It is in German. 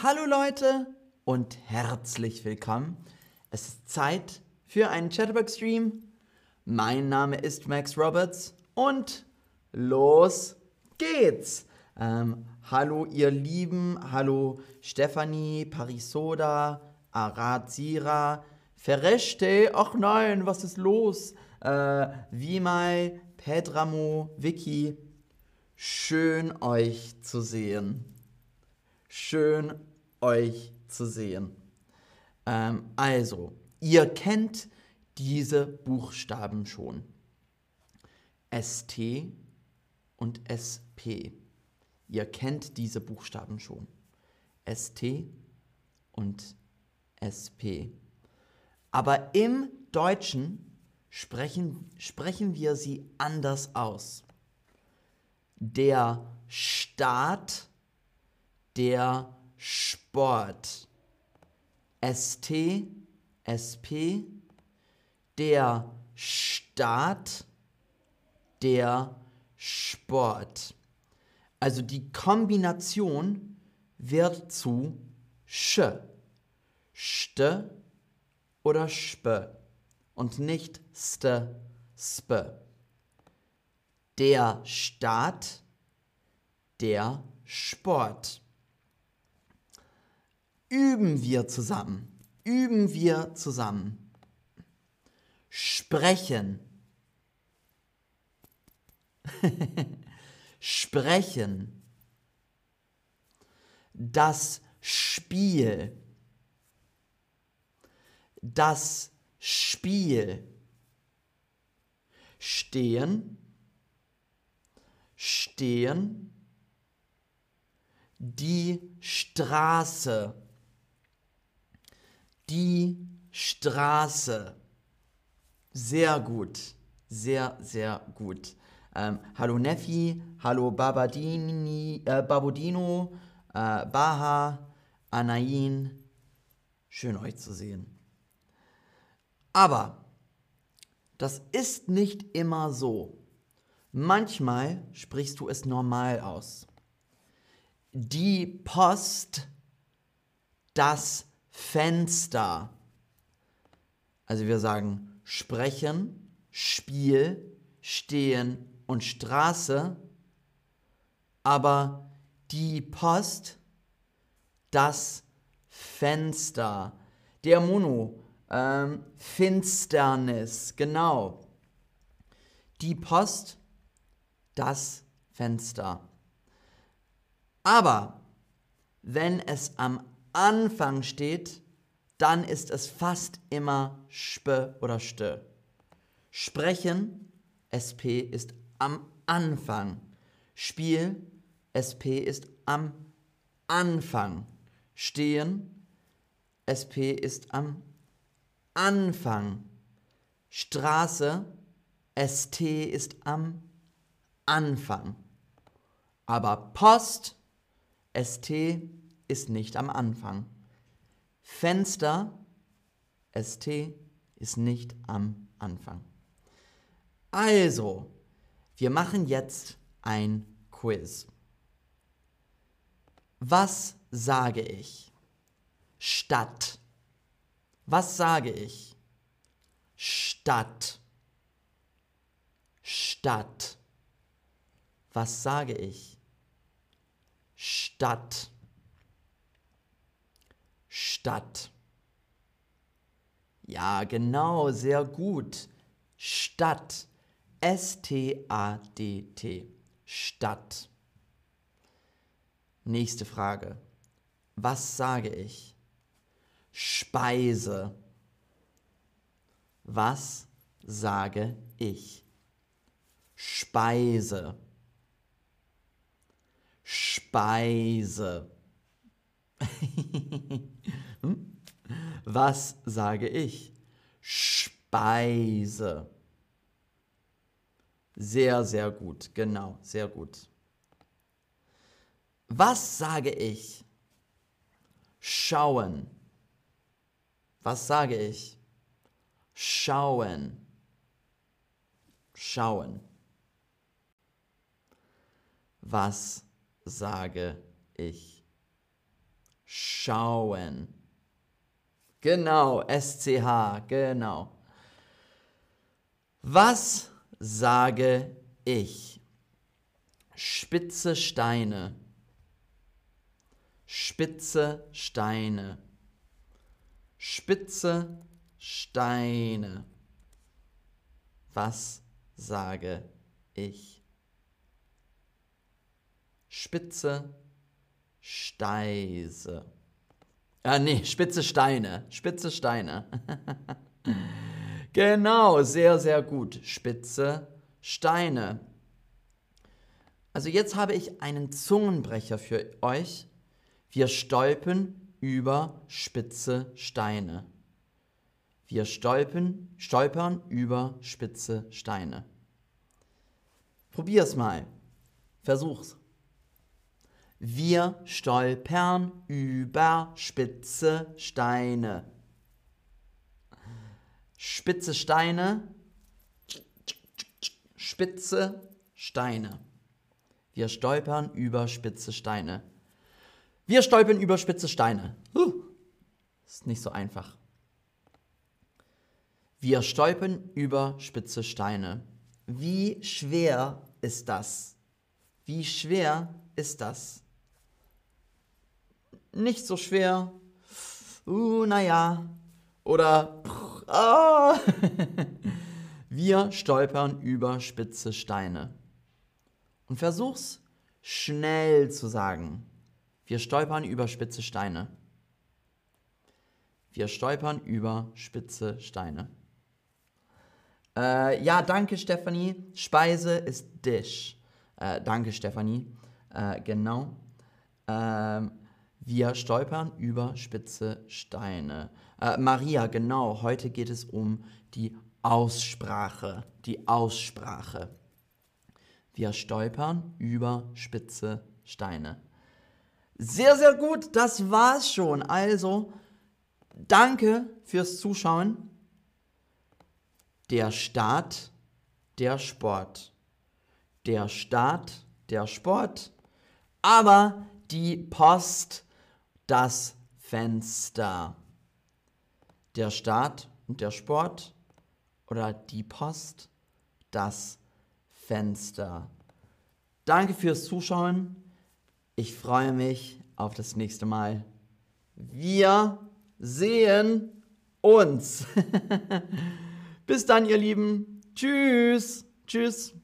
Hallo Leute und herzlich willkommen. Es ist Zeit für einen Chatterbox-Stream. Mein Name ist Max Roberts und los geht's. Ähm, hallo ihr Lieben, hallo Stefanie, Parisoda, Arad Sira, Ferrechte, ach nein, was ist los? Äh, Vimai, Pedramo, Vicky, schön euch zu sehen. Schön euch zu sehen. Ähm, also, ihr kennt diese Buchstaben schon. ST und SP. Ihr kennt diese Buchstaben schon. ST und SP. Aber im Deutschen sprechen, sprechen wir sie anders aus. Der Staat, der Sport. ST, SP, der Staat, der Sport. Also die Kombination wird zu Sch. St oder Sp und nicht St, Sp. Der Staat, der Sport. Üben wir zusammen. Üben wir zusammen. Sprechen. Sprechen. Das Spiel. Das Spiel. Stehen. Stehen. Die Straße. Die Straße. Sehr gut. Sehr, sehr gut. Ähm, hallo Neffi, hallo Babadini, äh, Babudino, äh, Baha, Anain. Schön euch zu sehen. Aber das ist nicht immer so. Manchmal sprichst du es normal aus. Die Post, das Fenster. Also wir sagen sprechen, Spiel, stehen und Straße, aber die Post, das Fenster, der Mono, ähm, Finsternis, genau. Die Post, das Fenster. Aber wenn es am Anfang steht, dann ist es fast immer Sp oder St. Sprechen, SP ist am Anfang. Spiel, SP ist am Anfang. Stehen, SP ist am Anfang. Straße, ST ist am Anfang. Aber Post, ST ist nicht am Anfang. Fenster, ST ist nicht am Anfang. Also, wir machen jetzt ein Quiz. Was sage ich? Stadt. Was sage ich? Stadt. Stadt. Was sage ich? Stadt. Stadt. Ja, genau, sehr gut. Stadt. S-T-A-D-T. Stadt. Nächste Frage. Was sage ich? Speise. Was sage ich? Speise. Speise. Was sage ich? Speise. Sehr, sehr gut. Genau, sehr gut. Was sage ich? Schauen. Was sage ich? Schauen. Schauen. Was sage ich? schauen. Genau, SCH, genau. Was sage ich? Spitze Steine. Spitze Steine. Spitze Steine. Was sage ich? Spitze Steise. Ah, nee, spitze Steine. Spitze Steine. genau, sehr, sehr gut. Spitze Steine. Also jetzt habe ich einen Zungenbrecher für euch. Wir stolpen über spitze Steine. Wir stolpen, stolpern über spitze Steine. Probier's mal. Versuch's. Wir stolpern über spitze Steine. Spitze Steine, spitze Steine. Wir stolpern über spitze Steine. Wir stolpern über spitze Steine. Ist nicht so einfach. Wir stolpern über spitze Steine. Wie schwer ist das? Wie schwer ist das? Nicht so schwer. Uh, naja. Oder ah. wir stolpern über spitze Steine. Und versuch's schnell zu sagen. Wir stolpern über spitze Steine. Wir stolpern über spitze Steine. Äh, ja, danke Stefanie. Speise ist Dish. Äh, danke Stefanie. Äh, genau. Ähm, wir stolpern über spitze Steine. Äh, Maria, genau, heute geht es um die Aussprache. Die Aussprache. Wir stolpern über spitze Steine. Sehr, sehr gut, das war's schon. Also, danke fürs Zuschauen. Der Start, der Sport. Der Start, der Sport. Aber die Post das Fenster. Der Staat und der Sport oder die Post, das Fenster. Danke fürs Zuschauen. Ich freue mich auf das nächste Mal. Wir sehen uns. Bis dann, ihr Lieben. Tschüss. Tschüss.